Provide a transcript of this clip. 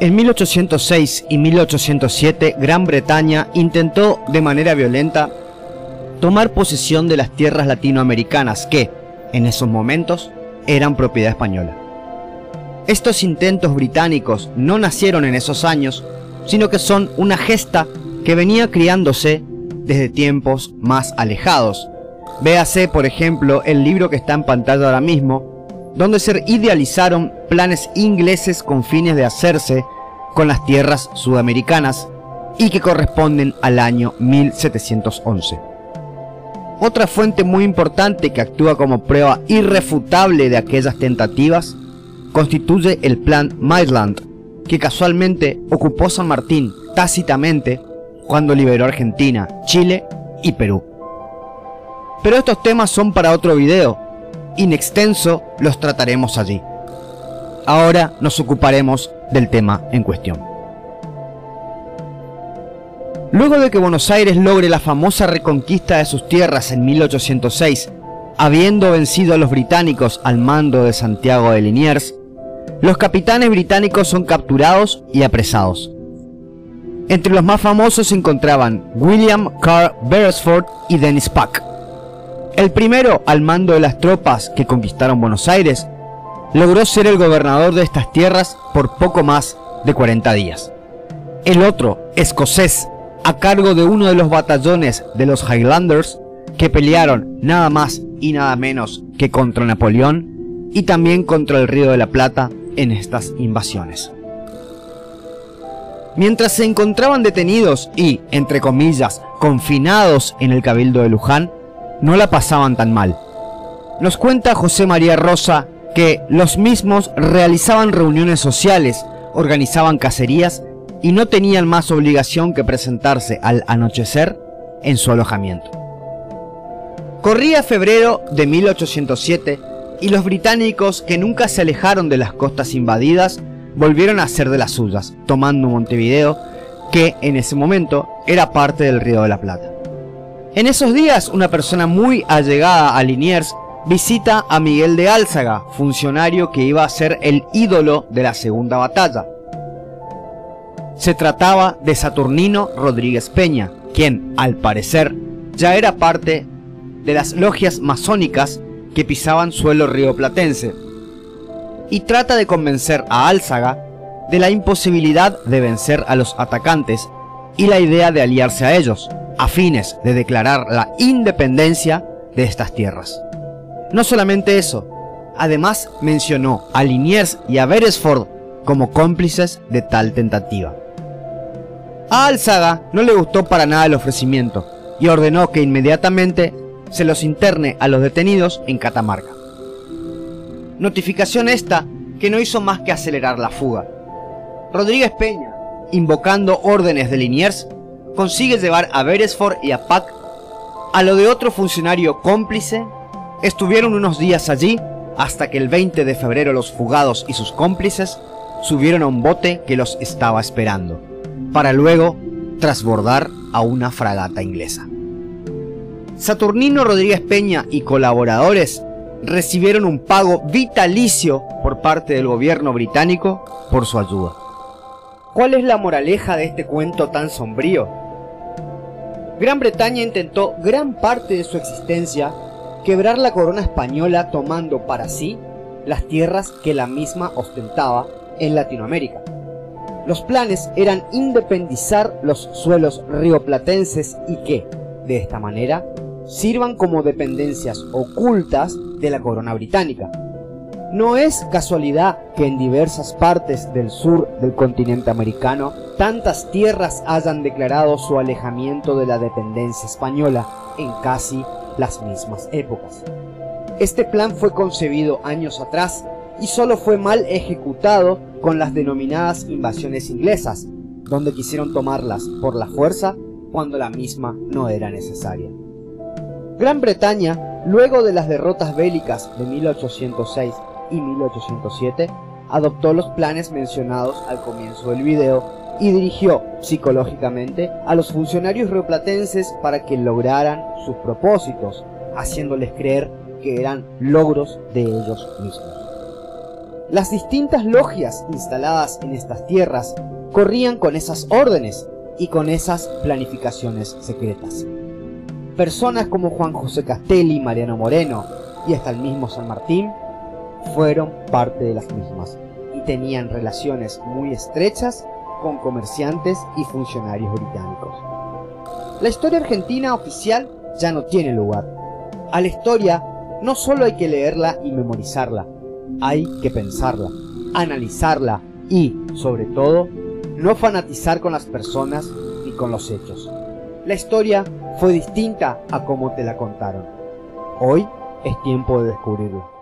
En 1806 y 1807 Gran Bretaña intentó de manera violenta tomar posesión de las tierras latinoamericanas que, en esos momentos, eran propiedad española. Estos intentos británicos no nacieron en esos años, sino que son una gesta que venía criándose desde tiempos más alejados. Véase, por ejemplo, el libro que está en pantalla ahora mismo, donde se idealizaron planes ingleses con fines de hacerse con las tierras sudamericanas y que corresponden al año 1711. Otra fuente muy importante que actúa como prueba irrefutable de aquellas tentativas constituye el Plan Maitland, que casualmente ocupó San Martín tácitamente cuando liberó Argentina, Chile y Perú. Pero estos temas son para otro video, in extenso los trataremos allí. Ahora nos ocuparemos del tema en cuestión. Luego de que Buenos Aires logre la famosa reconquista de sus tierras en 1806, habiendo vencido a los británicos al mando de Santiago de Liniers, los capitanes británicos son capturados y apresados. Entre los más famosos se encontraban William Carr Beresford y Dennis Pack. El primero, al mando de las tropas que conquistaron Buenos Aires, logró ser el gobernador de estas tierras por poco más de 40 días. El otro, escocés, a cargo de uno de los batallones de los Highlanders, que pelearon nada más y nada menos que contra Napoleón y también contra el Río de la Plata en estas invasiones. Mientras se encontraban detenidos y, entre comillas, confinados en el cabildo de Luján, no la pasaban tan mal. Nos cuenta José María Rosa que los mismos realizaban reuniones sociales, organizaban cacerías y no tenían más obligación que presentarse al anochecer en su alojamiento. Corría febrero de 1807 y los británicos, que nunca se alejaron de las costas invadidas, volvieron a ser de las suyas, tomando Montevideo, que en ese momento era parte del Río de la Plata. En esos días, una persona muy allegada a Liniers visita a Miguel de Álzaga, funcionario que iba a ser el ídolo de la segunda batalla. Se trataba de Saturnino Rodríguez Peña, quien, al parecer, ya era parte de las logias masónicas que pisaban suelo rioplatense, y trata de convencer a Álzaga de la imposibilidad de vencer a los atacantes y la idea de aliarse a ellos, a fines de declarar la independencia de estas tierras. No solamente eso, además mencionó a Liniers y a Beresford como cómplices de tal tentativa. A Álzaga no le gustó para nada el ofrecimiento y ordenó que inmediatamente se los interne a los detenidos en Catamarca. Notificación esta que no hizo más que acelerar la fuga. Rodríguez Peña, invocando órdenes de Liniers, consigue llevar a Beresford y a Pack a lo de otro funcionario cómplice. Estuvieron unos días allí hasta que el 20 de febrero los fugados y sus cómplices subieron a un bote que los estaba esperando, para luego trasbordar a una fragata inglesa. Saturnino Rodríguez Peña y colaboradores recibieron un pago vitalicio por parte del gobierno británico por su ayuda. ¿Cuál es la moraleja de este cuento tan sombrío? Gran Bretaña intentó gran parte de su existencia quebrar la corona española tomando para sí las tierras que la misma ostentaba en Latinoamérica. Los planes eran independizar los suelos rioplatenses y que, de esta manera, sirvan como dependencias ocultas de la corona británica. No es casualidad que en diversas partes del sur del continente americano tantas tierras hayan declarado su alejamiento de la dependencia española en casi las mismas épocas. Este plan fue concebido años atrás y solo fue mal ejecutado con las denominadas invasiones inglesas, donde quisieron tomarlas por la fuerza cuando la misma no era necesaria. Gran Bretaña, luego de las derrotas bélicas de 1806 y 1807, adoptó los planes mencionados al comienzo del video y dirigió psicológicamente a los funcionarios rioplatenses para que lograran sus propósitos, haciéndoles creer que eran logros de ellos mismos. Las distintas logias instaladas en estas tierras corrían con esas órdenes y con esas planificaciones secretas. Personas como Juan José Castelli, Mariano Moreno y hasta el mismo San Martín fueron parte de las mismas y tenían relaciones muy estrechas con comerciantes y funcionarios británicos. La historia argentina oficial ya no tiene lugar. A la historia no solo hay que leerla y memorizarla, hay que pensarla, analizarla y, sobre todo, no fanatizar con las personas ni con los hechos. La historia fue distinta a como te la contaron. Hoy es tiempo de descubrirlo.